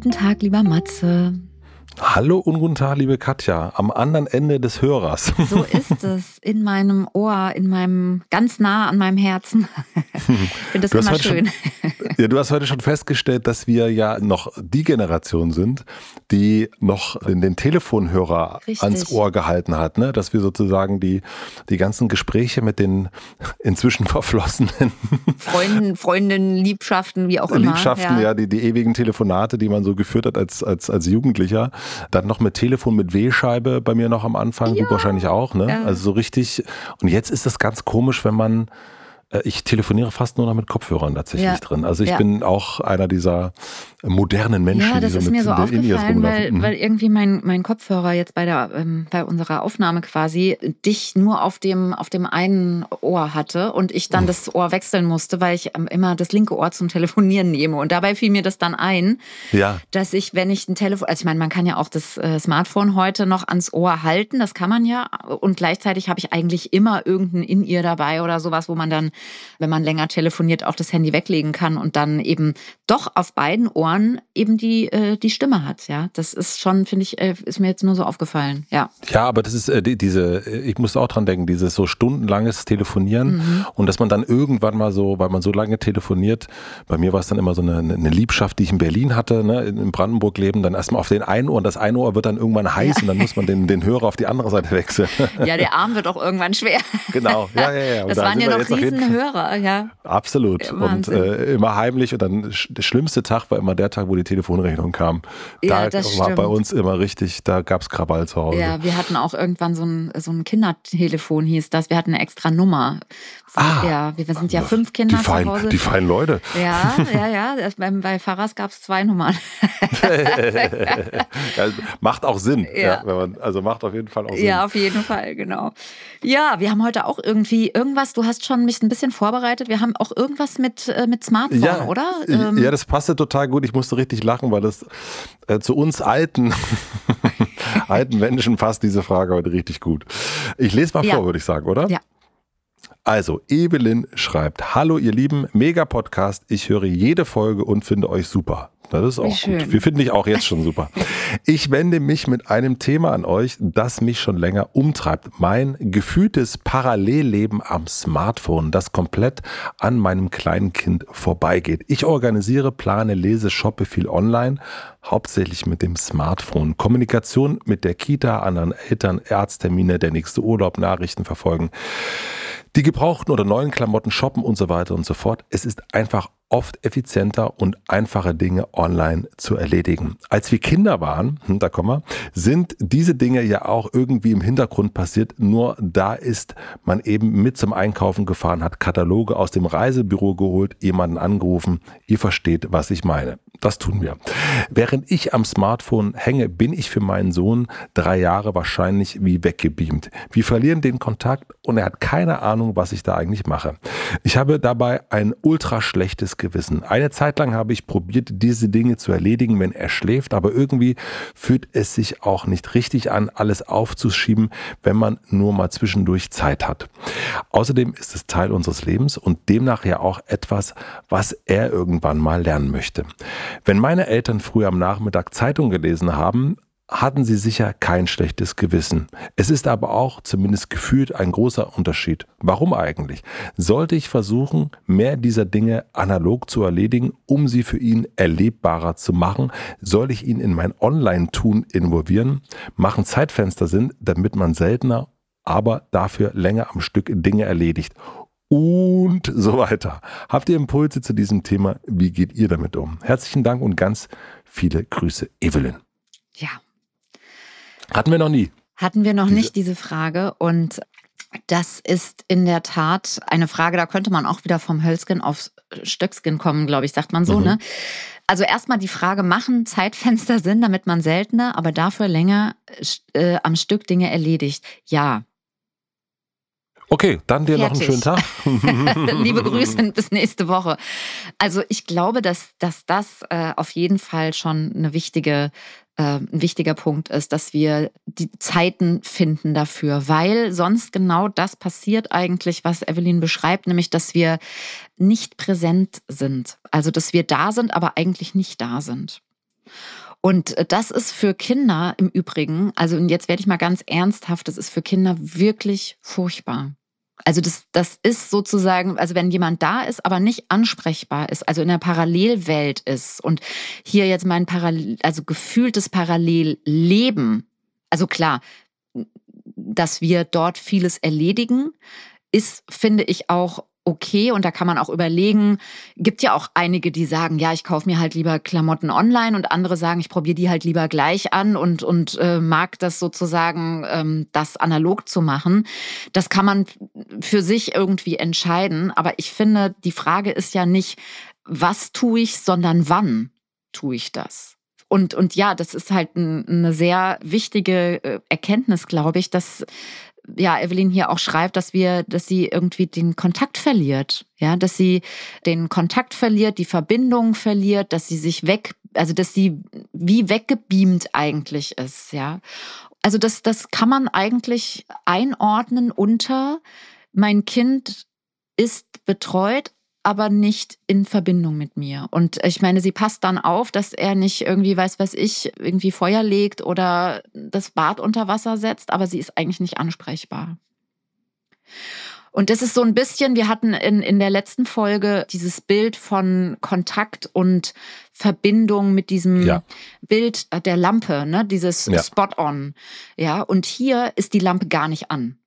Guten Tag, lieber Matze. Hallo und guten Tag, liebe Katja, am anderen Ende des Hörers. So ist es, in meinem Ohr, in meinem, ganz nah an meinem Herzen. Ich finde das immer schön. Schon, ja, du hast heute schon festgestellt, dass wir ja noch die Generation sind, die noch den Telefonhörer Richtig. ans Ohr gehalten hat, ne? dass wir sozusagen die, die ganzen Gespräche mit den inzwischen verflossenen Freunden, Freundinnen, Liebschaften, wie auch immer. Liebschaften, ja, ja die, die ewigen Telefonate, die man so geführt hat als, als, als Jugendlicher, dann noch mit Telefon mit W-Scheibe bei mir noch am Anfang, ja. du wahrscheinlich auch, ne? Ja. Also so richtig. Und jetzt ist das ganz komisch, wenn man ich telefoniere fast nur noch mit Kopfhörern tatsächlich ja. drin. Also ich ja. bin auch einer dieser modernen Menschen, ja, das die so ist mir so aufgefallen, weil, mhm. weil irgendwie mein, mein Kopfhörer jetzt bei der ähm, bei unserer Aufnahme quasi dich nur auf dem auf dem einen Ohr hatte und ich dann mhm. das Ohr wechseln musste, weil ich ähm, immer das linke Ohr zum Telefonieren nehme und dabei fiel mir das dann ein, ja. dass ich wenn ich ein Telefon, also ich meine, man kann ja auch das äh, Smartphone heute noch ans Ohr halten, das kann man ja und gleichzeitig habe ich eigentlich immer irgendein in ihr dabei oder sowas, wo man dann wenn man länger telefoniert, auch das Handy weglegen kann und dann eben doch auf beiden Ohren eben die, äh, die Stimme hat. Ja, das ist schon, finde ich, äh, ist mir jetzt nur so aufgefallen. Ja, ja aber das ist äh, diese, ich muss auch dran denken, dieses so stundenlanges Telefonieren mhm. und dass man dann irgendwann mal so, weil man so lange telefoniert, bei mir war es dann immer so eine, eine Liebschaft, die ich in Berlin hatte, ne, in Brandenburg leben, dann erstmal auf den einen Ohr und das eine Ohr wird dann irgendwann heiß ja. und dann muss man den, den Hörer auf die andere Seite wechseln. Ja, der Arm wird auch irgendwann schwer. Genau, ja, ja, ja. das da waren ja noch Hörer, ja. Absolut. Ja, und äh, immer heimlich. Und dann der schlimmste Tag war immer der Tag, wo die Telefonrechnung kam. Ja, da war stimmt. bei uns immer richtig, da gab es Krawall zu Hause. Ja, wir hatten auch irgendwann so ein, so ein Kindertelefon, hieß das. Wir hatten eine extra Nummer. Ah, ja, wir sind ja fünf Kinder die fein, zu Hause. Die feinen Leute. Ja, ja, ja. Bei, bei Pfarrers gab es zwei Nummern. ja, macht auch Sinn. Ja. ja man, also macht auf jeden Fall auch Sinn. Ja, auf jeden Fall, genau. Ja, wir haben heute auch irgendwie irgendwas, du hast schon mich ein bisschen vorbereitet. Wir haben auch irgendwas mit, äh, mit Smartphone, ja, oder? Ähm, ja, das passte total gut. Ich musste richtig lachen, weil das äh, zu uns alten, alten Menschen passt diese Frage heute richtig gut. Ich lese mal ja. vor, würde ich sagen, oder? Ja. Also, Evelyn schreibt: Hallo, ihr Lieben, mega Podcast. Ich höre jede Folge und finde euch super. Das ist auch gut. Wir finden dich auch jetzt schon super. Ich wende mich mit einem Thema an euch, das mich schon länger umtreibt. Mein gefühltes Parallelleben am Smartphone, das komplett an meinem kleinen Kind vorbeigeht. Ich organisiere, plane, lese, shoppe viel online, hauptsächlich mit dem Smartphone. Kommunikation mit der Kita, anderen Eltern, Ärzttermine, der nächste Urlaub, Nachrichten verfolgen. Die gebrauchten oder neuen Klamotten shoppen und so weiter und so fort. Es ist einfach oft effizienter und einfache Dinge online zu erledigen. Als wir Kinder waren, hm, da kommen wir, sind diese Dinge ja auch irgendwie im Hintergrund passiert. Nur da ist man eben mit zum Einkaufen gefahren, hat Kataloge aus dem Reisebüro geholt, jemanden angerufen. Ihr versteht, was ich meine. Das tun wir. Während ich am Smartphone hänge, bin ich für meinen Sohn drei Jahre wahrscheinlich wie weggebeamt. Wir verlieren den Kontakt und er hat keine Ahnung, was ich da eigentlich mache. Ich habe dabei ein ultra schlechtes Gewissen. Eine Zeit lang habe ich probiert, diese Dinge zu erledigen, wenn er schläft, aber irgendwie fühlt es sich auch nicht richtig an, alles aufzuschieben, wenn man nur mal zwischendurch Zeit hat. Außerdem ist es Teil unseres Lebens und demnach ja auch etwas, was er irgendwann mal lernen möchte. Wenn meine Eltern früher am Nachmittag Zeitung gelesen haben, hatten sie sicher kein schlechtes Gewissen. Es ist aber auch zumindest gefühlt ein großer Unterschied. Warum eigentlich? Sollte ich versuchen, mehr dieser Dinge analog zu erledigen, um sie für ihn erlebbarer zu machen? Soll ich ihn in mein Online-Tun involvieren? Machen Zeitfenster Sinn, damit man seltener, aber dafür länger am Stück Dinge erledigt? Und so weiter. Habt ihr Impulse zu diesem Thema? Wie geht ihr damit um? Herzlichen Dank und ganz viele Grüße, Evelyn. Ja, Hatten wir noch nie. Hatten wir noch diese. nicht diese Frage und das ist in der Tat eine Frage, da könnte man auch wieder vom Hölzgen aufs Stöckskin kommen, glaube ich, sagt man so, mhm. ne? Also erstmal die Frage, machen Zeitfenster Sinn, damit man seltener, aber dafür länger äh, am Stück Dinge erledigt? Ja. Okay, dann dir Fertig. noch einen schönen Tag. Liebe Grüße bis nächste Woche. Also ich glaube, dass, dass das äh, auf jeden Fall schon eine wichtige ein wichtiger Punkt ist, dass wir die Zeiten finden dafür, weil sonst genau das passiert eigentlich, was Evelyn beschreibt, nämlich dass wir nicht präsent sind. Also dass wir da sind, aber eigentlich nicht da sind. Und das ist für Kinder im Übrigen, also jetzt werde ich mal ganz ernsthaft, das ist für Kinder wirklich furchtbar. Also das, das ist sozusagen, also wenn jemand da ist, aber nicht ansprechbar ist, also in der Parallelwelt ist und hier jetzt mein Parallel, also gefühltes Parallelleben, also klar, dass wir dort vieles erledigen, ist, finde ich, auch okay und da kann man auch überlegen, gibt ja auch einige, die sagen, ja, ich kaufe mir halt lieber Klamotten online und andere sagen, ich probiere die halt lieber gleich an und, und äh, mag das sozusagen, ähm, das analog zu machen. Das kann man für sich irgendwie entscheiden, aber ich finde, die Frage ist ja nicht, was tue ich, sondern wann tue ich das? Und, und ja, das ist halt ein, eine sehr wichtige äh, Erkenntnis, glaube ich, dass ja, Evelyn hier auch schreibt, dass wir, dass sie irgendwie den Kontakt verliert. Ja, dass sie den Kontakt verliert, die Verbindung verliert, dass sie sich weg, also dass sie wie weggebeamt eigentlich ist. Ja, also das, das kann man eigentlich einordnen unter mein Kind ist betreut, aber nicht in Verbindung mit mir. Und ich meine, sie passt dann auf, dass er nicht irgendwie, weiß was ich, irgendwie Feuer legt oder das Bad unter Wasser setzt, aber sie ist eigentlich nicht ansprechbar. Und das ist so ein bisschen, wir hatten in, in der letzten Folge dieses Bild von Kontakt und Verbindung mit diesem ja. Bild der Lampe, ne? dieses ja. Spot-on. Ja, und hier ist die Lampe gar nicht an.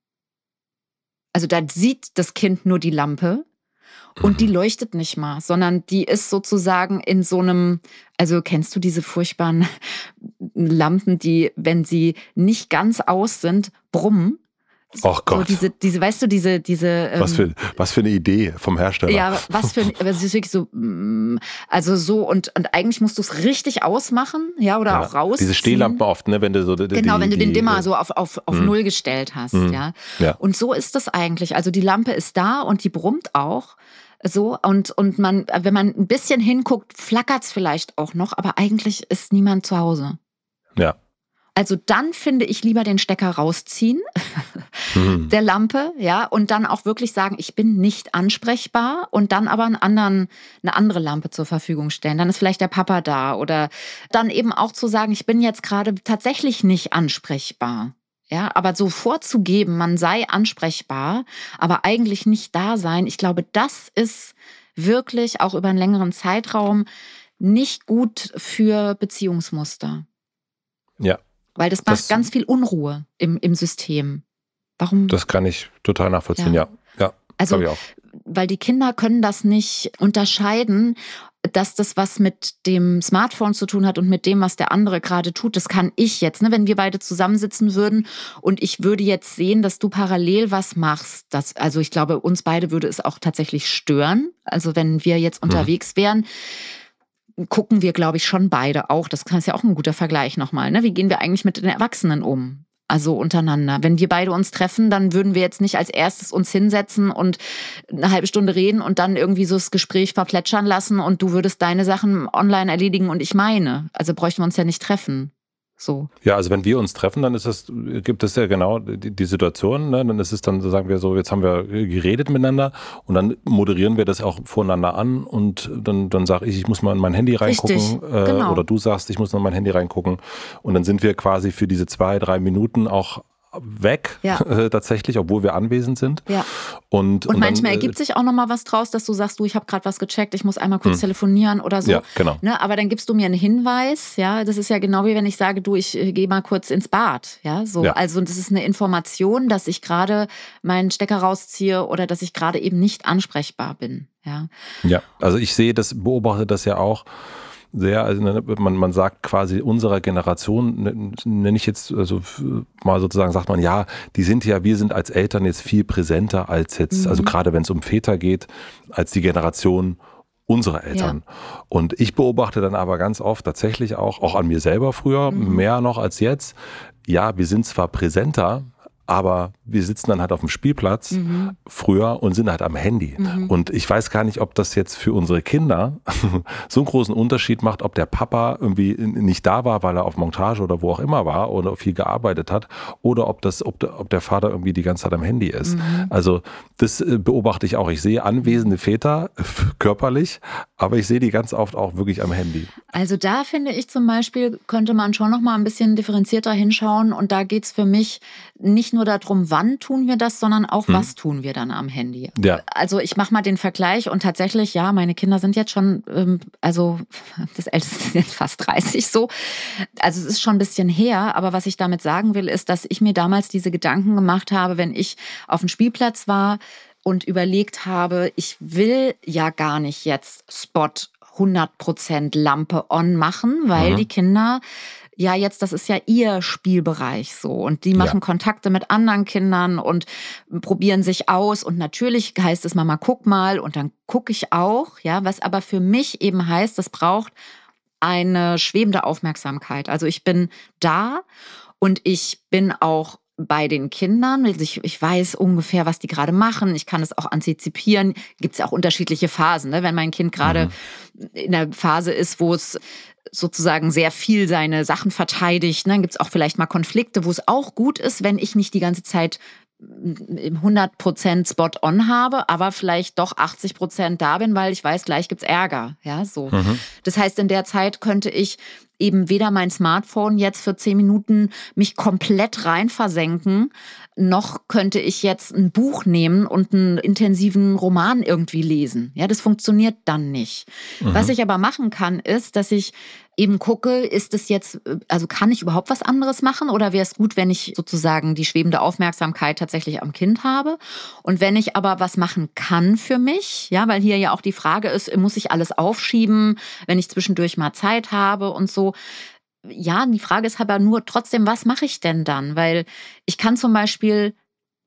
Also da sieht das Kind nur die Lampe und die mhm. leuchtet nicht mal, sondern die ist sozusagen in so einem, also kennst du diese furchtbaren Lampen, die, wenn sie nicht ganz aus sind, brummen? Ach Gott. So diese, diese, weißt du, diese, diese. Ähm, was, für, was für eine Idee vom Hersteller. Ja, was für, aber es ist wirklich so, mm, also so und, und eigentlich musst du es richtig ausmachen, ja, oder ja, auch raus. Diese Stehlampen oft, ne, wenn du so. Die, genau, wenn du den Dimmer so auf, auf, auf mhm. Null gestellt hast, mhm. ja. ja. Und so ist das eigentlich. Also die Lampe ist da und die brummt auch. So, und, und man, wenn man ein bisschen hinguckt, flackert es vielleicht auch noch, aber eigentlich ist niemand zu Hause. Ja. Also dann finde ich lieber den Stecker rausziehen mhm. der Lampe, ja, und dann auch wirklich sagen, ich bin nicht ansprechbar und dann aber einen anderen, eine andere Lampe zur Verfügung stellen. Dann ist vielleicht der Papa da oder dann eben auch zu sagen, ich bin jetzt gerade tatsächlich nicht ansprechbar. Ja, aber so vorzugeben, man sei ansprechbar, aber eigentlich nicht da sein, ich glaube, das ist wirklich auch über einen längeren Zeitraum nicht gut für Beziehungsmuster. Ja. Weil das macht das, ganz viel Unruhe im, im System. Warum? Das kann ich total nachvollziehen, ja. Ja, ja also, weil die Kinder können das nicht unterscheiden, dass das was mit dem Smartphone zu tun hat und mit dem, was der andere gerade tut. Das kann ich jetzt, ne? wenn wir beide zusammensitzen würden und ich würde jetzt sehen, dass du parallel was machst. Das, also ich glaube, uns beide würde es auch tatsächlich stören. Also wenn wir jetzt mhm. unterwegs wären, gucken wir, glaube ich, schon beide auch. Das ist ja auch ein guter Vergleich nochmal. Ne? Wie gehen wir eigentlich mit den Erwachsenen um? also untereinander. Wenn wir beide uns treffen, dann würden wir jetzt nicht als erstes uns hinsetzen und eine halbe Stunde reden und dann irgendwie so das Gespräch verplätschern lassen und du würdest deine Sachen online erledigen und ich meine. Also bräuchten wir uns ja nicht treffen. So. Ja, also wenn wir uns treffen, dann ist es, gibt es ja genau die, die Situation, ne? dann ist es dann, sagen wir so, jetzt haben wir geredet miteinander und dann moderieren wir das auch voneinander an und dann, dann sage ich, ich muss mal in mein Handy reingucken äh, genau. oder du sagst, ich muss in mein Handy reingucken und dann sind wir quasi für diese zwei, drei Minuten auch weg, ja. äh, tatsächlich, obwohl wir anwesend sind. Ja. Und, und, und manchmal dann, äh, ergibt sich auch nochmal was draus, dass du sagst, du, ich habe gerade was gecheckt, ich muss einmal kurz hm. telefonieren oder so. Ja, genau. Ne, aber dann gibst du mir einen Hinweis, ja, das ist ja genau wie wenn ich sage, du, ich äh, gehe mal kurz ins Bad, ja, so. Ja. Also das ist eine Information, dass ich gerade meinen Stecker rausziehe oder dass ich gerade eben nicht ansprechbar bin, ja. Ja, also ich sehe das, beobachte das ja auch sehr, also ne, man, man sagt quasi unserer Generation, ne, nenne ich jetzt, also mal sozusagen sagt man, ja, die sind ja, wir sind als Eltern jetzt viel präsenter als jetzt, mhm. also gerade wenn es um Väter geht, als die Generation unserer Eltern. Ja. Und ich beobachte dann aber ganz oft tatsächlich auch, auch an mir selber früher, mhm. mehr noch als jetzt, ja, wir sind zwar präsenter, aber wir sitzen dann halt auf dem Spielplatz mhm. früher und sind halt am Handy. Mhm. Und ich weiß gar nicht, ob das jetzt für unsere Kinder so einen großen Unterschied macht, ob der Papa irgendwie nicht da war, weil er auf Montage oder wo auch immer war oder viel gearbeitet hat, oder ob das, ob der, ob der Vater irgendwie die ganze Zeit am Handy ist. Mhm. Also das äh, beobachte ich auch. Ich sehe anwesende Väter körperlich, aber ich sehe die ganz oft auch wirklich am Handy. Also da finde ich zum Beispiel, könnte man schon noch mal ein bisschen differenzierter hinschauen. Und da geht es für mich nicht nur darum, wann tun wir das, sondern auch, hm. was tun wir dann am Handy. Ja. Also ich mache mal den Vergleich und tatsächlich, ja, meine Kinder sind jetzt schon, ähm, also das Älteste ist jetzt fast 30 so. Also es ist schon ein bisschen her, aber was ich damit sagen will, ist, dass ich mir damals diese Gedanken gemacht habe, wenn ich auf dem Spielplatz war und überlegt habe, ich will ja gar nicht jetzt Spot 100% Lampe on machen, weil mhm. die Kinder ja, jetzt, das ist ja ihr Spielbereich so. Und die machen ja. Kontakte mit anderen Kindern und probieren sich aus. Und natürlich heißt es Mama, guck mal. Und dann gucke ich auch, ja, was aber für mich eben heißt, das braucht eine schwebende Aufmerksamkeit. Also ich bin da und ich bin auch bei den Kindern. Ich, ich weiß ungefähr, was die gerade machen. Ich kann es auch antizipieren. Gibt es ja auch unterschiedliche Phasen. Ne? Wenn mein Kind gerade mhm. in der Phase ist, wo es sozusagen sehr viel seine Sachen verteidigt. Ne? Dann gibt es auch vielleicht mal Konflikte, wo es auch gut ist, wenn ich nicht die ganze Zeit im 100% Spot on habe, aber vielleicht doch 80% da bin, weil ich weiß, gleich gibt's Ärger. Ja, so. Mhm. Das heißt, in der Zeit könnte ich eben weder mein Smartphone jetzt für 10 Minuten mich komplett rein versenken, noch könnte ich jetzt ein Buch nehmen und einen intensiven Roman irgendwie lesen. Ja, das funktioniert dann nicht. Mhm. Was ich aber machen kann, ist, dass ich eben gucke, ist es jetzt, also kann ich überhaupt was anderes machen oder wäre es gut, wenn ich sozusagen die schwebende Aufmerksamkeit tatsächlich am Kind habe? Und wenn ich aber was machen kann für mich, ja, weil hier ja auch die Frage ist, muss ich alles aufschieben, wenn ich zwischendurch mal Zeit habe und so. Ja, die Frage ist aber nur trotzdem, was mache ich denn dann? Weil ich kann zum Beispiel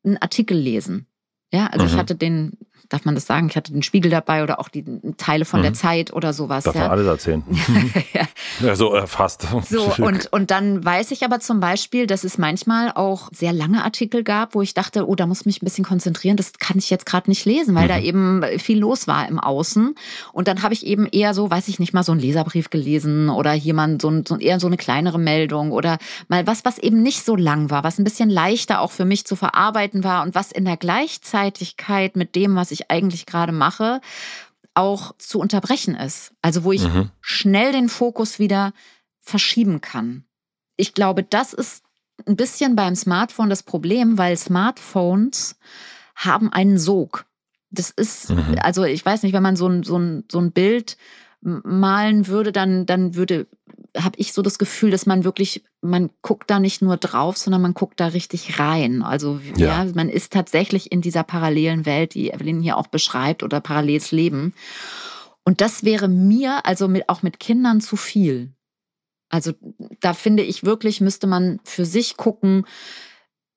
einen Artikel lesen. Ja, also mhm. ich hatte den darf man das sagen? Ich hatte den Spiegel dabei oder auch die Teile von mhm. der Zeit oder sowas. Darf ja. man alles erzählen. ja. ja, so äh, fast. So, und, und dann weiß ich aber zum Beispiel, dass es manchmal auch sehr lange Artikel gab, wo ich dachte, oh, da muss ich mich ein bisschen konzentrieren, das kann ich jetzt gerade nicht lesen, weil mhm. da eben viel los war im Außen. Und dann habe ich eben eher so, weiß ich nicht, mal so einen Leserbrief gelesen oder jemand so, so eher so eine kleinere Meldung oder mal was, was eben nicht so lang war, was ein bisschen leichter auch für mich zu verarbeiten war und was in der Gleichzeitigkeit mit dem, was ich ich eigentlich gerade mache, auch zu unterbrechen ist. Also wo ich mhm. schnell den Fokus wieder verschieben kann. Ich glaube, das ist ein bisschen beim Smartphone das Problem, weil Smartphones haben einen Sog. Das ist, mhm. also ich weiß nicht, wenn man so ein, so ein, so ein Bild malen würde, dann, dann würde habe ich so das Gefühl, dass man wirklich, man guckt da nicht nur drauf, sondern man guckt da richtig rein. Also ja, ja man ist tatsächlich in dieser parallelen Welt, die Evelyn hier auch beschreibt, oder paralleles Leben. Und das wäre mir, also mit, auch mit Kindern zu viel. Also da finde ich wirklich, müsste man für sich gucken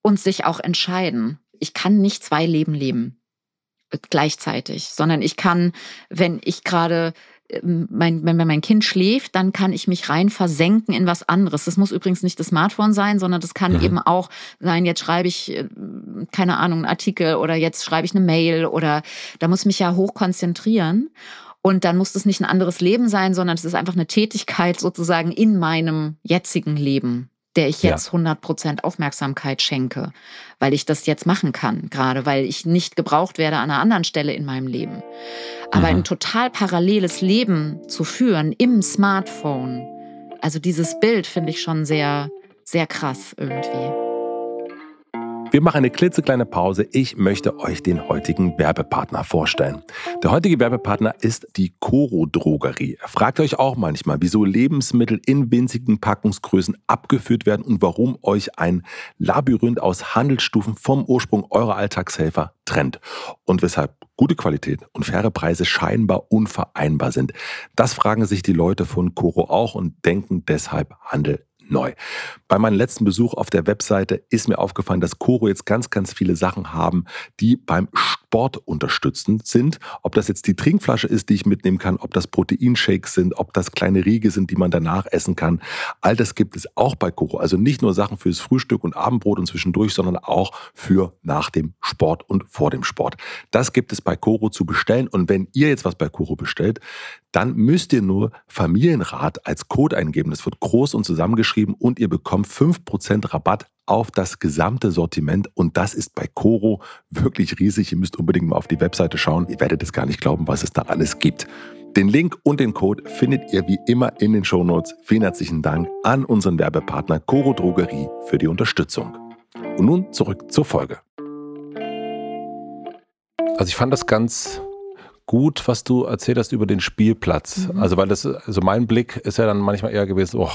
und sich auch entscheiden. Ich kann nicht zwei Leben leben äh, gleichzeitig, sondern ich kann, wenn ich gerade mein, wenn mein Kind schläft, dann kann ich mich rein versenken in was anderes. Das muss übrigens nicht das Smartphone sein, sondern das kann mhm. eben auch sein, jetzt schreibe ich, äh, keine Ahnung, einen Artikel oder jetzt schreibe ich eine Mail oder da muss ich mich ja hoch konzentrieren. Und dann muss das nicht ein anderes Leben sein, sondern es ist einfach eine Tätigkeit sozusagen in meinem jetzigen Leben der ich jetzt ja. 100% Aufmerksamkeit schenke, weil ich das jetzt machen kann, gerade weil ich nicht gebraucht werde an einer anderen Stelle in meinem Leben. Aber mhm. ein total paralleles Leben zu führen im Smartphone, also dieses Bild finde ich schon sehr, sehr krass irgendwie. Wir machen eine klitzekleine Pause. Ich möchte euch den heutigen Werbepartner vorstellen. Der heutige Werbepartner ist die Coro Drogerie. Fragt euch auch manchmal, wieso Lebensmittel in winzigen Packungsgrößen abgeführt werden und warum euch ein Labyrinth aus Handelsstufen vom Ursprung eurer Alltagshelfer trennt und weshalb gute Qualität und faire Preise scheinbar unvereinbar sind. Das fragen sich die Leute von Coro auch und denken deshalb Handel neu. Bei meinem letzten Besuch auf der Webseite ist mir aufgefallen, dass Coro jetzt ganz, ganz viele Sachen haben, die beim Sport unterstützend sind. Ob das jetzt die Trinkflasche ist, die ich mitnehmen kann, ob das Proteinshakes sind, ob das kleine Riege sind, die man danach essen kann. All das gibt es auch bei Coro. Also nicht nur Sachen fürs Frühstück und Abendbrot und zwischendurch, sondern auch für nach dem Sport und vor dem Sport. Das gibt es bei Coro zu bestellen. Und wenn ihr jetzt was bei Coro bestellt, dann müsst ihr nur Familienrat als Code eingeben. Das wird groß und zusammengeschrieben und ihr bekommt 5% Rabatt auf das gesamte Sortiment. Und das ist bei Coro wirklich riesig. Ihr müsst unbedingt mal auf die Webseite schauen. Ihr werdet es gar nicht glauben, was es da alles gibt. Den Link und den Code findet ihr wie immer in den Shownotes. Vielen herzlichen Dank an unseren Werbepartner Coro Drogerie für die Unterstützung. Und nun zurück zur Folge. Also ich fand das ganz gut, was du erzählt hast über den Spielplatz. Mhm. Also, weil das, also mein Blick ist ja dann manchmal eher gewesen, oh,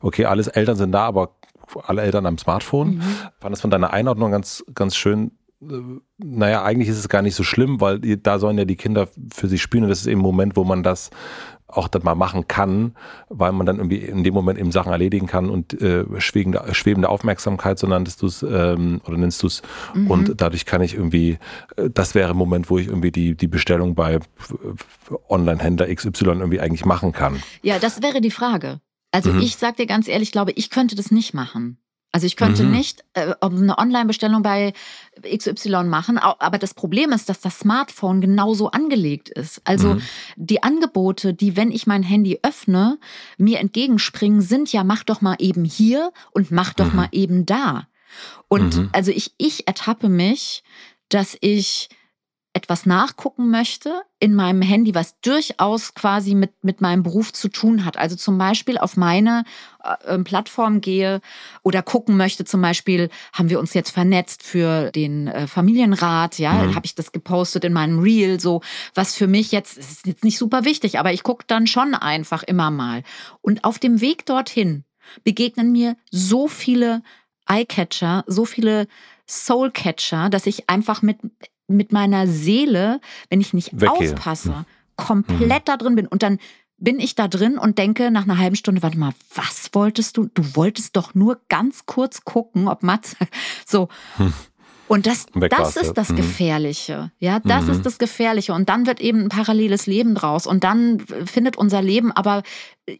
okay, alles Eltern sind da, aber alle Eltern am Smartphone. Mhm. Fand das von deiner Einordnung ganz, ganz schön. Äh, naja, eigentlich ist es gar nicht so schlimm, weil da sollen ja die Kinder für sich spielen und das ist eben ein Moment, wo man das auch dann mal machen kann, weil man dann irgendwie in dem Moment eben Sachen erledigen kann und äh, schwebende, schwebende Aufmerksamkeit, so nanntest du es ähm, oder nennst du es. Mhm. Und dadurch kann ich irgendwie, äh, das wäre ein Moment, wo ich irgendwie die, die Bestellung bei Online-Händler XY irgendwie eigentlich machen kann. Ja, das wäre die Frage. Also mhm. ich sag dir ganz ehrlich, glaube, ich könnte das nicht machen. Also ich könnte mhm. nicht äh, eine Online-Bestellung bei XY machen, aber das Problem ist, dass das Smartphone genauso angelegt ist. Also mhm. die Angebote, die, wenn ich mein Handy öffne, mir entgegenspringen, sind ja, mach doch mal eben hier und mach doch mhm. mal eben da. Und mhm. also ich, ich ertappe mich, dass ich etwas nachgucken möchte in meinem Handy, was durchaus quasi mit, mit meinem Beruf zu tun hat. Also zum Beispiel auf meine äh, Plattform gehe oder gucken möchte, zum Beispiel, haben wir uns jetzt vernetzt für den äh, Familienrat, ja, mhm. habe ich das gepostet in meinem Reel, so, was für mich jetzt, ist jetzt nicht super wichtig, aber ich gucke dann schon einfach immer mal. Und auf dem Weg dorthin begegnen mir so viele Eyecatcher, so viele Soulcatcher, dass ich einfach mit mit meiner Seele, wenn ich nicht Weggehe. aufpasse, mhm. komplett mhm. da drin bin. Und dann bin ich da drin und denke nach einer halben Stunde, warte mal, was wolltest du? Du wolltest doch nur ganz kurz gucken, ob Mats so. Und das, das ist das mhm. Gefährliche. Ja, das mhm. ist das Gefährliche. Und dann wird eben ein paralleles Leben draus. Und dann findet unser Leben aber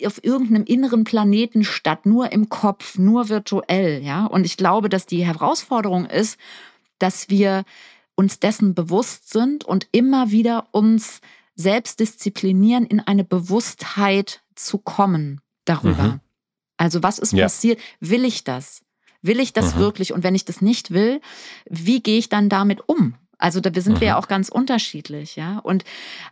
auf irgendeinem inneren Planeten statt, nur im Kopf, nur virtuell. Ja, und ich glaube, dass die Herausforderung ist, dass wir uns dessen bewusst sind und immer wieder uns selbst disziplinieren, in eine Bewusstheit zu kommen darüber. Mhm. Also was ist ja. passiert? Will ich das? Will ich das mhm. wirklich? Und wenn ich das nicht will, wie gehe ich dann damit um? Also da sind mhm. wir ja auch ganz unterschiedlich, ja. Und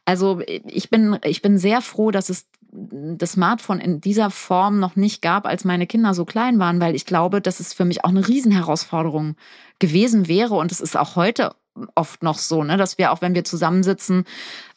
also ich bin, ich bin sehr froh, dass es das Smartphone in dieser Form noch nicht gab, als meine Kinder so klein waren, weil ich glaube, dass es für mich auch eine Riesenherausforderung gewesen wäre. Und es ist auch heute oft noch so, ne, dass wir auch, wenn wir zusammensitzen,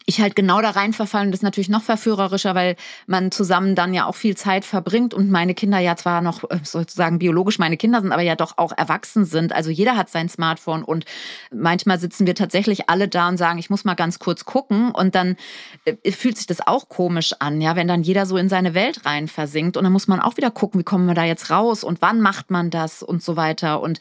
ich halt genau da rein verfallen. Das ist natürlich noch verführerischer, weil man zusammen dann ja auch viel Zeit verbringt und meine Kinder ja zwar noch äh, sozusagen biologisch meine Kinder sind, aber ja doch auch erwachsen sind. Also jeder hat sein Smartphone und manchmal sitzen wir tatsächlich alle da und sagen, ich muss mal ganz kurz gucken und dann äh, fühlt sich das auch komisch an, ja, wenn dann jeder so in seine Welt rein versinkt und dann muss man auch wieder gucken, wie kommen wir da jetzt raus und wann macht man das und so weiter und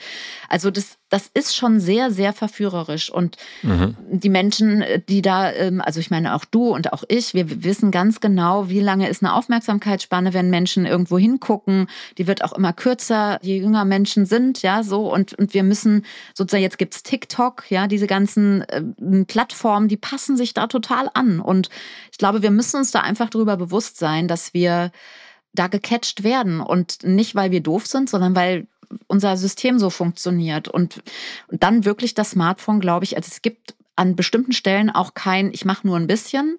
also das das ist schon sehr, sehr verführerisch. Und mhm. die Menschen, die da, ähm, also ich meine auch du und auch ich, wir wissen ganz genau, wie lange ist eine Aufmerksamkeitsspanne, wenn Menschen irgendwo hingucken. Die wird auch immer kürzer, je jünger Menschen sind, ja, so. Und, und wir müssen sozusagen, jetzt gibt es TikTok, ja, diese ganzen äh, Plattformen, die passen sich da total an. Und ich glaube, wir müssen uns da einfach darüber bewusst sein, dass wir da gecatcht werden und nicht, weil wir doof sind, sondern weil unser System so funktioniert. Und, und dann wirklich das Smartphone, glaube ich, also es gibt an bestimmten Stellen auch kein, ich mache nur ein bisschen,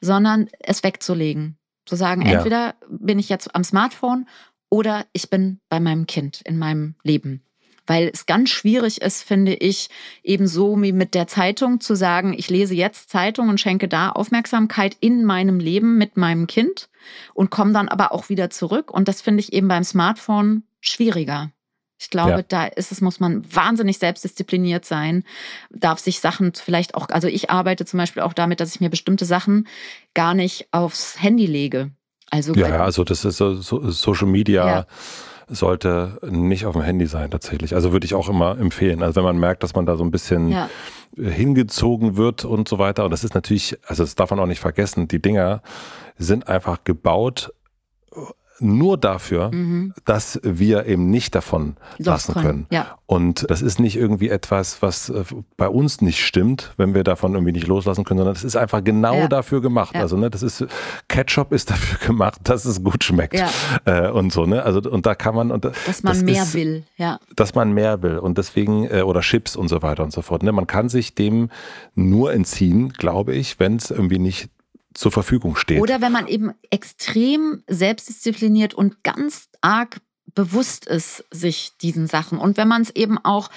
sondern es wegzulegen. Zu sagen, ja. entweder bin ich jetzt am Smartphone oder ich bin bei meinem Kind in meinem Leben. weil es ganz schwierig ist, finde ich, ebenso wie mit der Zeitung zu sagen, ich lese jetzt Zeitung und schenke da Aufmerksamkeit in meinem Leben mit meinem Kind und komme dann aber auch wieder zurück. Und das finde ich eben beim Smartphone schwieriger. Ich glaube, ja. da ist es, muss man wahnsinnig selbstdiszipliniert sein, darf sich Sachen vielleicht auch, also ich arbeite zum Beispiel auch damit, dass ich mir bestimmte Sachen gar nicht aufs Handy lege. Also ja, also das ist so, so Social Media. Ja sollte nicht auf dem Handy sein tatsächlich. Also würde ich auch immer empfehlen. Also wenn man merkt, dass man da so ein bisschen ja. hingezogen wird und so weiter. Und das ist natürlich, also das darf man auch nicht vergessen, die Dinger sind einfach gebaut nur dafür, mhm. dass wir eben nicht davon lassen können. Ja. Und das ist nicht irgendwie etwas, was äh, bei uns nicht stimmt, wenn wir davon irgendwie nicht loslassen können, sondern das ist einfach genau ja. dafür gemacht. Ja. Also ne, das ist Ketchup ist dafür gemacht, dass es gut schmeckt äh, und so ne. Also und da kann man und dass man mehr ist, will, ja. Dass man mehr will und deswegen äh, oder Chips und so weiter und so fort. Ne, man kann sich dem nur entziehen, glaube ich, wenn es irgendwie nicht zur Verfügung steht. Oder wenn man eben extrem selbstdiszipliniert und ganz arg bewusst ist sich diesen Sachen und wenn man es eben auch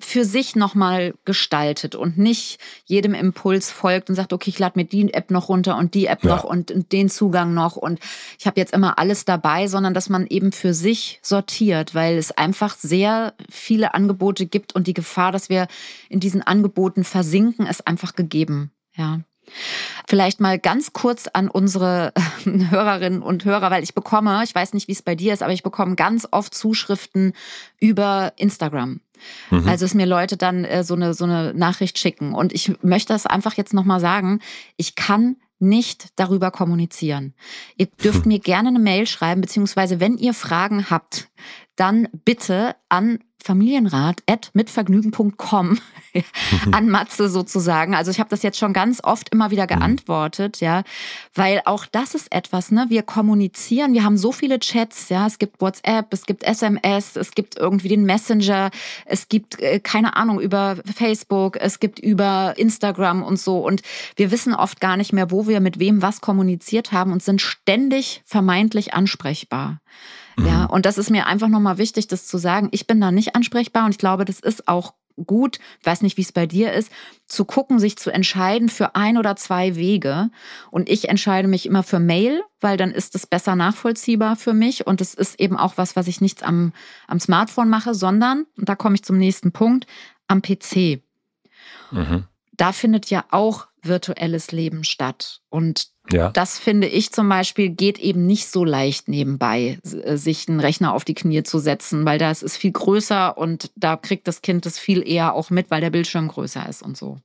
für sich nochmal gestaltet und nicht jedem Impuls folgt und sagt, okay, ich lade mir die App noch runter und die App ja. noch und, und, den Zugang noch und ich habe jetzt immer alles dabei, sondern dass man eben für sich sortiert, weil es einfach sehr viele Angebote gibt und die Gefahr, dass wir in diesen Angeboten versinken, ist einfach gegeben. Ja. Vielleicht mal ganz kurz an unsere Hörerinnen und Hörer, weil ich bekomme, ich weiß nicht, wie es bei dir ist, aber ich bekomme ganz oft Zuschriften über Instagram. Mhm. Also es mir Leute dann äh, so, eine, so eine Nachricht schicken. Und ich möchte das einfach jetzt nochmal sagen. Ich kann nicht darüber kommunizieren. Ihr dürft mir gerne eine Mail schreiben, beziehungsweise wenn ihr Fragen habt, dann bitte an familienrat.mitvergnügen.com an Matze sozusagen. Also ich habe das jetzt schon ganz oft immer wieder mhm. geantwortet, ja, weil auch das ist etwas, ne? Wir kommunizieren, wir haben so viele Chats, ja, es gibt WhatsApp, es gibt SMS, es gibt irgendwie den Messenger, es gibt äh, keine Ahnung über Facebook, es gibt über Instagram und so und wir wissen oft gar nicht mehr, wo wir mit wem was kommuniziert haben und sind ständig vermeintlich ansprechbar. Ja, mhm. und das ist mir einfach nochmal wichtig, das zu sagen. Ich bin da nicht ansprechbar und ich glaube, das ist auch gut, weiß nicht, wie es bei dir ist, zu gucken, sich zu entscheiden für ein oder zwei Wege. Und ich entscheide mich immer für Mail, weil dann ist es besser nachvollziehbar für mich. Und es ist eben auch was, was ich nichts am, am Smartphone mache, sondern, und da komme ich zum nächsten Punkt, am PC. Mhm. Da findet ja auch virtuelles Leben statt. Und ja. Das finde ich zum Beispiel geht eben nicht so leicht nebenbei, äh, sich einen Rechner auf die Knie zu setzen, weil das ist viel größer und da kriegt das Kind das viel eher auch mit, weil der Bildschirm größer ist und so.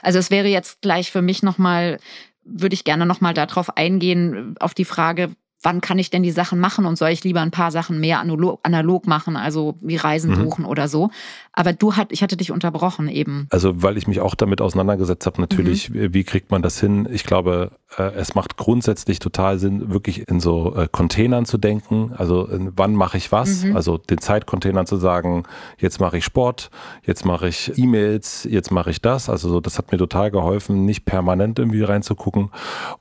Also es wäre jetzt gleich für mich nochmal, würde ich gerne nochmal darauf eingehen, auf die Frage, wann kann ich denn die Sachen machen und soll ich lieber ein paar Sachen mehr analog, analog machen, also wie Reisen mhm. buchen oder so. Aber du hat, ich hatte dich unterbrochen eben. Also weil ich mich auch damit auseinandergesetzt habe, natürlich, mhm. wie kriegt man das hin? Ich glaube, äh, es macht grundsätzlich total Sinn, wirklich in so äh, Containern zu denken. Also wann mache ich was? Mhm. Also den Zeitcontainern zu sagen, jetzt mache ich Sport, jetzt mache ich E-Mails, jetzt mache ich das. Also so, das hat mir total geholfen, nicht permanent irgendwie reinzugucken.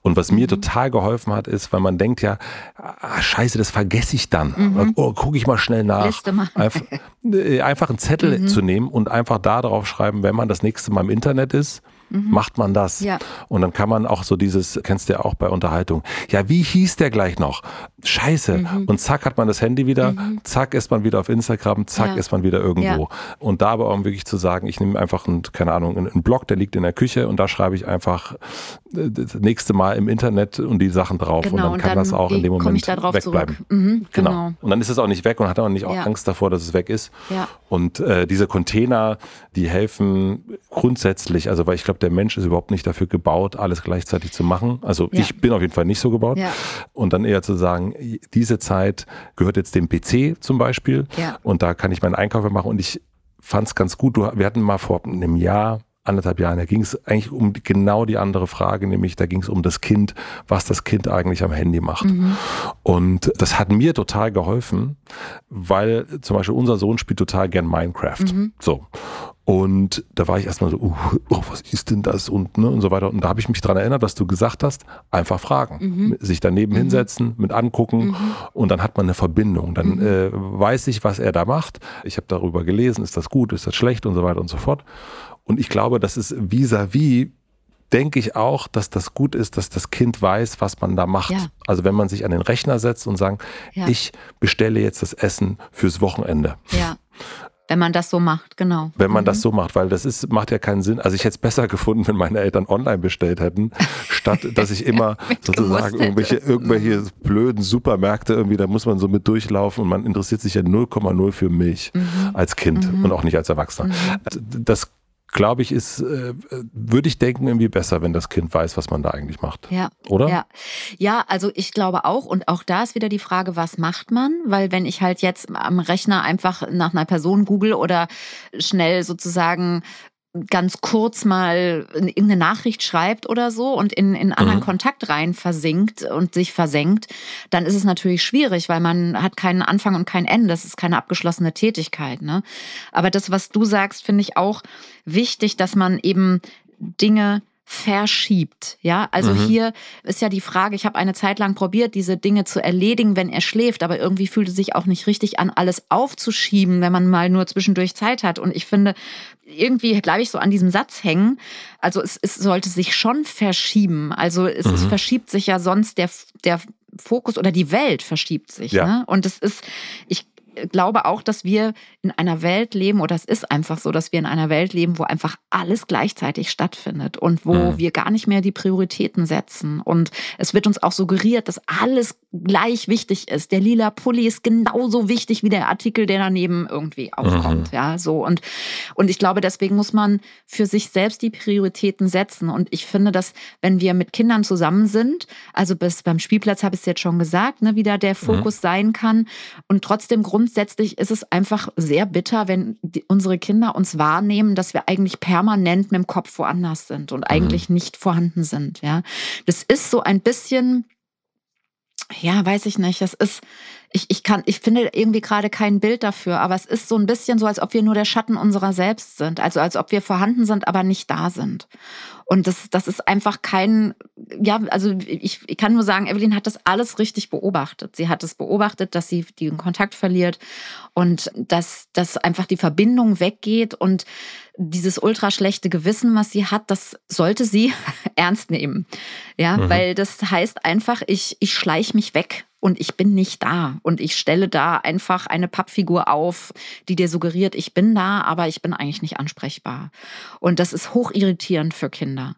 Und was mir mhm. total geholfen hat, ist, weil man denkt ja, ah, scheiße, das vergesse ich dann. Mhm. Oh, gucke ich mal schnell nach. Mal. Einfach, äh, einfach einen Zettel mhm. zu nehmen und einfach da drauf schreiben, wenn man das nächste Mal im Internet ist, mhm. macht man das. Ja. Und dann kann man auch so dieses, kennst du ja auch bei Unterhaltung, ja, wie hieß der gleich noch? Scheiße. Mhm. Und zack hat man das Handy wieder, mhm. zack ist man wieder auf Instagram, zack ja. ist man wieder irgendwo. Ja. Und da aber auch wirklich zu sagen, ich nehme einfach einen, keine Ahnung, einen Blog, der liegt in der Küche und da schreibe ich einfach äh, das nächste Mal im Internet und die Sachen drauf genau, und dann kann dann das auch in dem Moment wegbleiben. Mhm, genau. genau. Und dann ist es auch nicht weg und hat auch nicht auch ja. Angst davor, dass es weg ist. Ja. Und äh, diese Container, die helfen grundsätzlich, also weil ich glaube, der Mensch ist überhaupt nicht dafür gebaut, alles gleichzeitig zu machen. Also ich bin auf jeden Fall nicht so gebaut. Und dann eher zu sagen, diese Zeit gehört jetzt dem PC zum Beispiel. Ja. Und da kann ich meinen Einkauf machen. Und ich fand es ganz gut. Wir hatten mal vor einem Jahr anderthalb Jahren. Da ging es eigentlich um genau die andere Frage, nämlich da ging es um das Kind, was das Kind eigentlich am Handy macht. Mhm. Und das hat mir total geholfen, weil zum Beispiel unser Sohn spielt total gern Minecraft. Mhm. So. Und da war ich erstmal so, uh, oh, was ist denn das und, ne, und so weiter. Und da habe ich mich daran erinnert, was du gesagt hast, einfach fragen. Mhm. Sich daneben mhm. hinsetzen, mit angucken mhm. und dann hat man eine Verbindung. Dann mhm. äh, weiß ich, was er da macht. Ich habe darüber gelesen, ist das gut, ist das schlecht und so weiter und so fort. Und ich glaube, das ist vis-à-vis, -vis, denke ich auch, dass das gut ist, dass das Kind weiß, was man da macht. Ja. Also wenn man sich an den Rechner setzt und sagt, ja. ich bestelle jetzt das Essen fürs Wochenende. Ja. Wenn man das so macht, genau. Wenn man mhm. das so macht, weil das ist, macht ja keinen Sinn. Also ich hätte es besser gefunden, wenn meine Eltern online bestellt hätten, statt dass ich immer sozusagen irgendwelche, irgendwelche blöden Supermärkte irgendwie, da muss man so mit durchlaufen und man interessiert sich ja 0,0 für Milch mhm. als Kind mhm. und auch nicht als Erwachsener. Mhm. Das glaube ich, ist, äh, würde ich denken, irgendwie besser, wenn das Kind weiß, was man da eigentlich macht. Ja. Oder? Ja. ja, also ich glaube auch. Und auch da ist wieder die Frage, was macht man? Weil wenn ich halt jetzt am Rechner einfach nach einer Person google oder schnell sozusagen ganz kurz mal irgendeine Nachricht schreibt oder so und in, in anderen mhm. Kontakt rein versinkt und sich versenkt, dann ist es natürlich schwierig, weil man hat keinen Anfang und kein Ende. Das ist keine abgeschlossene Tätigkeit. Ne? Aber das, was du sagst, finde ich auch wichtig, dass man eben Dinge verschiebt. Ja, also mhm. hier ist ja die Frage, ich habe eine Zeit lang probiert, diese Dinge zu erledigen, wenn er schläft, aber irgendwie fühlt es sich auch nicht richtig an, alles aufzuschieben, wenn man mal nur zwischendurch Zeit hat. Und ich finde, irgendwie bleibe ich so an diesem Satz hängen. Also es, es sollte sich schon verschieben. Also es, mhm. es verschiebt sich ja sonst der, der Fokus oder die Welt verschiebt sich. Ja. Ne? Und es ist, ich glaube auch, dass wir in einer Welt leben, oder es ist einfach so, dass wir in einer Welt leben, wo einfach alles gleichzeitig stattfindet und wo mhm. wir gar nicht mehr die Prioritäten setzen. Und es wird uns auch suggeriert, dass alles gleich wichtig ist. Der lila Pulli ist genauso wichtig wie der Artikel, der daneben irgendwie aufkommt. Mhm. Ja, so. Und, und ich glaube, deswegen muss man für sich selbst die Prioritäten setzen. Und ich finde, dass wenn wir mit Kindern zusammen sind, also bis beim Spielplatz habe ich es jetzt schon gesagt, ne, wie da der mhm. Fokus mhm. sein kann und trotzdem Grund grundsätzlich ist es einfach sehr bitter, wenn die, unsere Kinder uns wahrnehmen, dass wir eigentlich permanent mit dem Kopf woanders sind und mhm. eigentlich nicht vorhanden sind. Ja, das ist so ein bisschen, ja, weiß ich nicht. Das ist, ich, ich kann, ich finde irgendwie gerade kein Bild dafür, aber es ist so ein bisschen so, als ob wir nur der Schatten unserer selbst sind. Also als ob wir vorhanden sind, aber nicht da sind. Und das, das ist einfach kein, ja, also ich, ich kann nur sagen, Evelyn hat das alles richtig beobachtet. Sie hat es beobachtet, dass sie den Kontakt verliert und dass, dass einfach die Verbindung weggeht und dieses ultra schlechte Gewissen, was sie hat, das sollte sie ernst nehmen. Ja, mhm. weil das heißt einfach, ich, ich schleich mich weg und ich bin nicht da. Und ich stelle da einfach eine Pappfigur auf, die dir suggeriert, ich bin da, aber ich bin eigentlich nicht ansprechbar. Und das ist hoch irritierend für Kinder.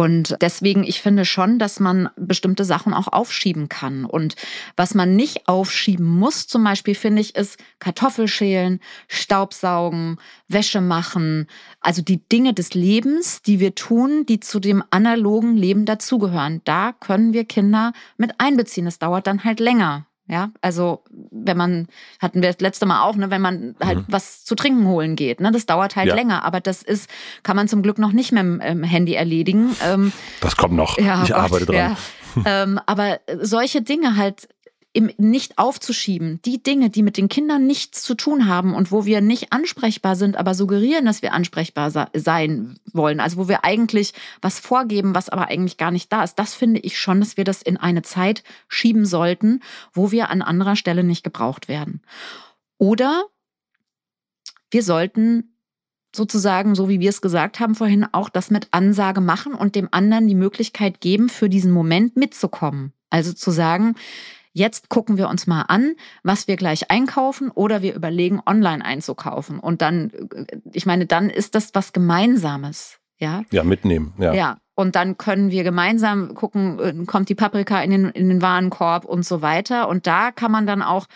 Und deswegen, ich finde schon, dass man bestimmte Sachen auch aufschieben kann. Und was man nicht aufschieben muss, zum Beispiel, finde ich, ist Kartoffelschälen, Staubsaugen, Wäsche machen. Also die Dinge des Lebens, die wir tun, die zu dem analogen Leben dazugehören. Da können wir Kinder mit einbeziehen. Es dauert dann halt länger. Ja, also wenn man, hatten wir das letzte Mal auch, ne, wenn man halt mhm. was zu trinken holen geht, ne, das dauert halt ja. länger, aber das ist, kann man zum Glück noch nicht mit dem ähm, Handy erledigen. Ähm, das kommt noch. Ja, ich Gott, arbeite dran. Ja. ähm, aber solche Dinge halt im, nicht aufzuschieben. Die Dinge, die mit den Kindern nichts zu tun haben und wo wir nicht ansprechbar sind, aber suggerieren, dass wir ansprechbar sein wollen. Also wo wir eigentlich was vorgeben, was aber eigentlich gar nicht da ist. Das finde ich schon, dass wir das in eine Zeit schieben sollten, wo wir an anderer Stelle nicht gebraucht werden. Oder wir sollten sozusagen, so wie wir es gesagt haben vorhin, auch das mit Ansage machen und dem anderen die Möglichkeit geben, für diesen Moment mitzukommen. Also zu sagen, Jetzt gucken wir uns mal an, was wir gleich einkaufen oder wir überlegen, online einzukaufen. Und dann, äh, ich meine, dann ist das was Gemeinsames. Ja, ja mitnehmen. Ja. ja. Und dann können wir gemeinsam gucken, äh, kommt die Paprika in den, in den Warenkorb und so weiter. Und da kann man dann auch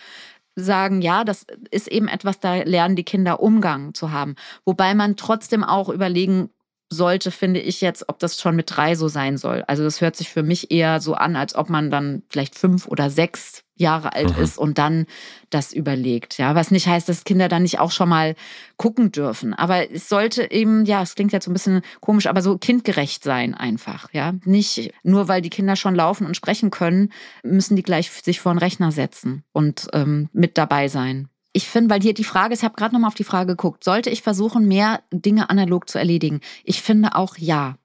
sagen, ja, das ist eben etwas, da lernen die Kinder Umgang zu haben. Wobei man trotzdem auch überlegen sollte, finde ich jetzt, ob das schon mit drei so sein soll. Also das hört sich für mich eher so an, als ob man dann vielleicht fünf oder sechs Jahre alt mhm. ist und dann das überlegt. Ja, was nicht heißt, dass Kinder dann nicht auch schon mal gucken dürfen. Aber es sollte eben, ja, es klingt jetzt so ein bisschen komisch, aber so kindgerecht sein einfach. Ja, nicht nur weil die Kinder schon laufen und sprechen können, müssen die gleich sich vor den Rechner setzen und ähm, mit dabei sein. Ich finde, weil hier die Frage ist, ich habe gerade nochmal auf die Frage geguckt, sollte ich versuchen, mehr Dinge analog zu erledigen? Ich finde auch ja.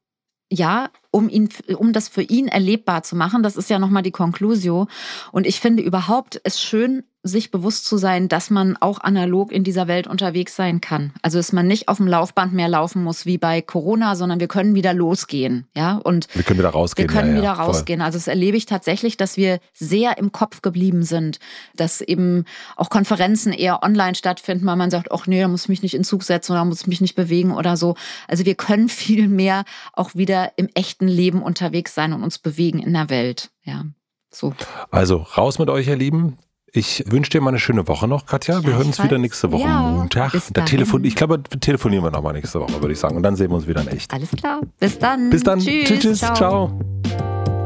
Ja, um ihn, um das für ihn erlebbar zu machen. Das ist ja nochmal die Conclusio. Und ich finde überhaupt es schön, sich bewusst zu sein, dass man auch analog in dieser Welt unterwegs sein kann. Also dass man nicht auf dem Laufband mehr laufen muss wie bei Corona, sondern wir können wieder losgehen, ja und wir können wieder rausgehen. Wir können ja, wieder ja, rausgehen. Also das erlebe ich tatsächlich, dass wir sehr im Kopf geblieben sind, dass eben auch Konferenzen eher online stattfinden, weil man sagt, ach nee, da muss ich mich nicht in Zug setzen oder muss ich mich nicht bewegen oder so. Also wir können viel mehr auch wieder im echten Leben unterwegs sein und uns bewegen in der Welt, ja. So. Also raus mit euch, ihr Lieben. Ich wünsche dir mal eine schöne Woche noch, Katja. Wir hören uns wieder nächste Woche ja, Montag. Da telefon ich glaube, telefonieren wir nochmal nächste Woche, würde ich sagen. Und dann sehen wir uns wieder in echt. Alles klar. Bis dann. Bis dann. Tschüss. Tschüss. Ciao. Ciao.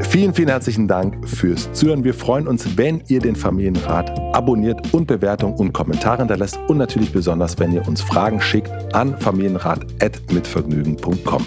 Vielen, vielen herzlichen Dank fürs Zuhören. Wir freuen uns, wenn ihr den Familienrat abonniert und Bewertungen und Kommentare hinterlässt. Und natürlich besonders, wenn ihr uns Fragen schickt an familienrat.mitvergnügen.com.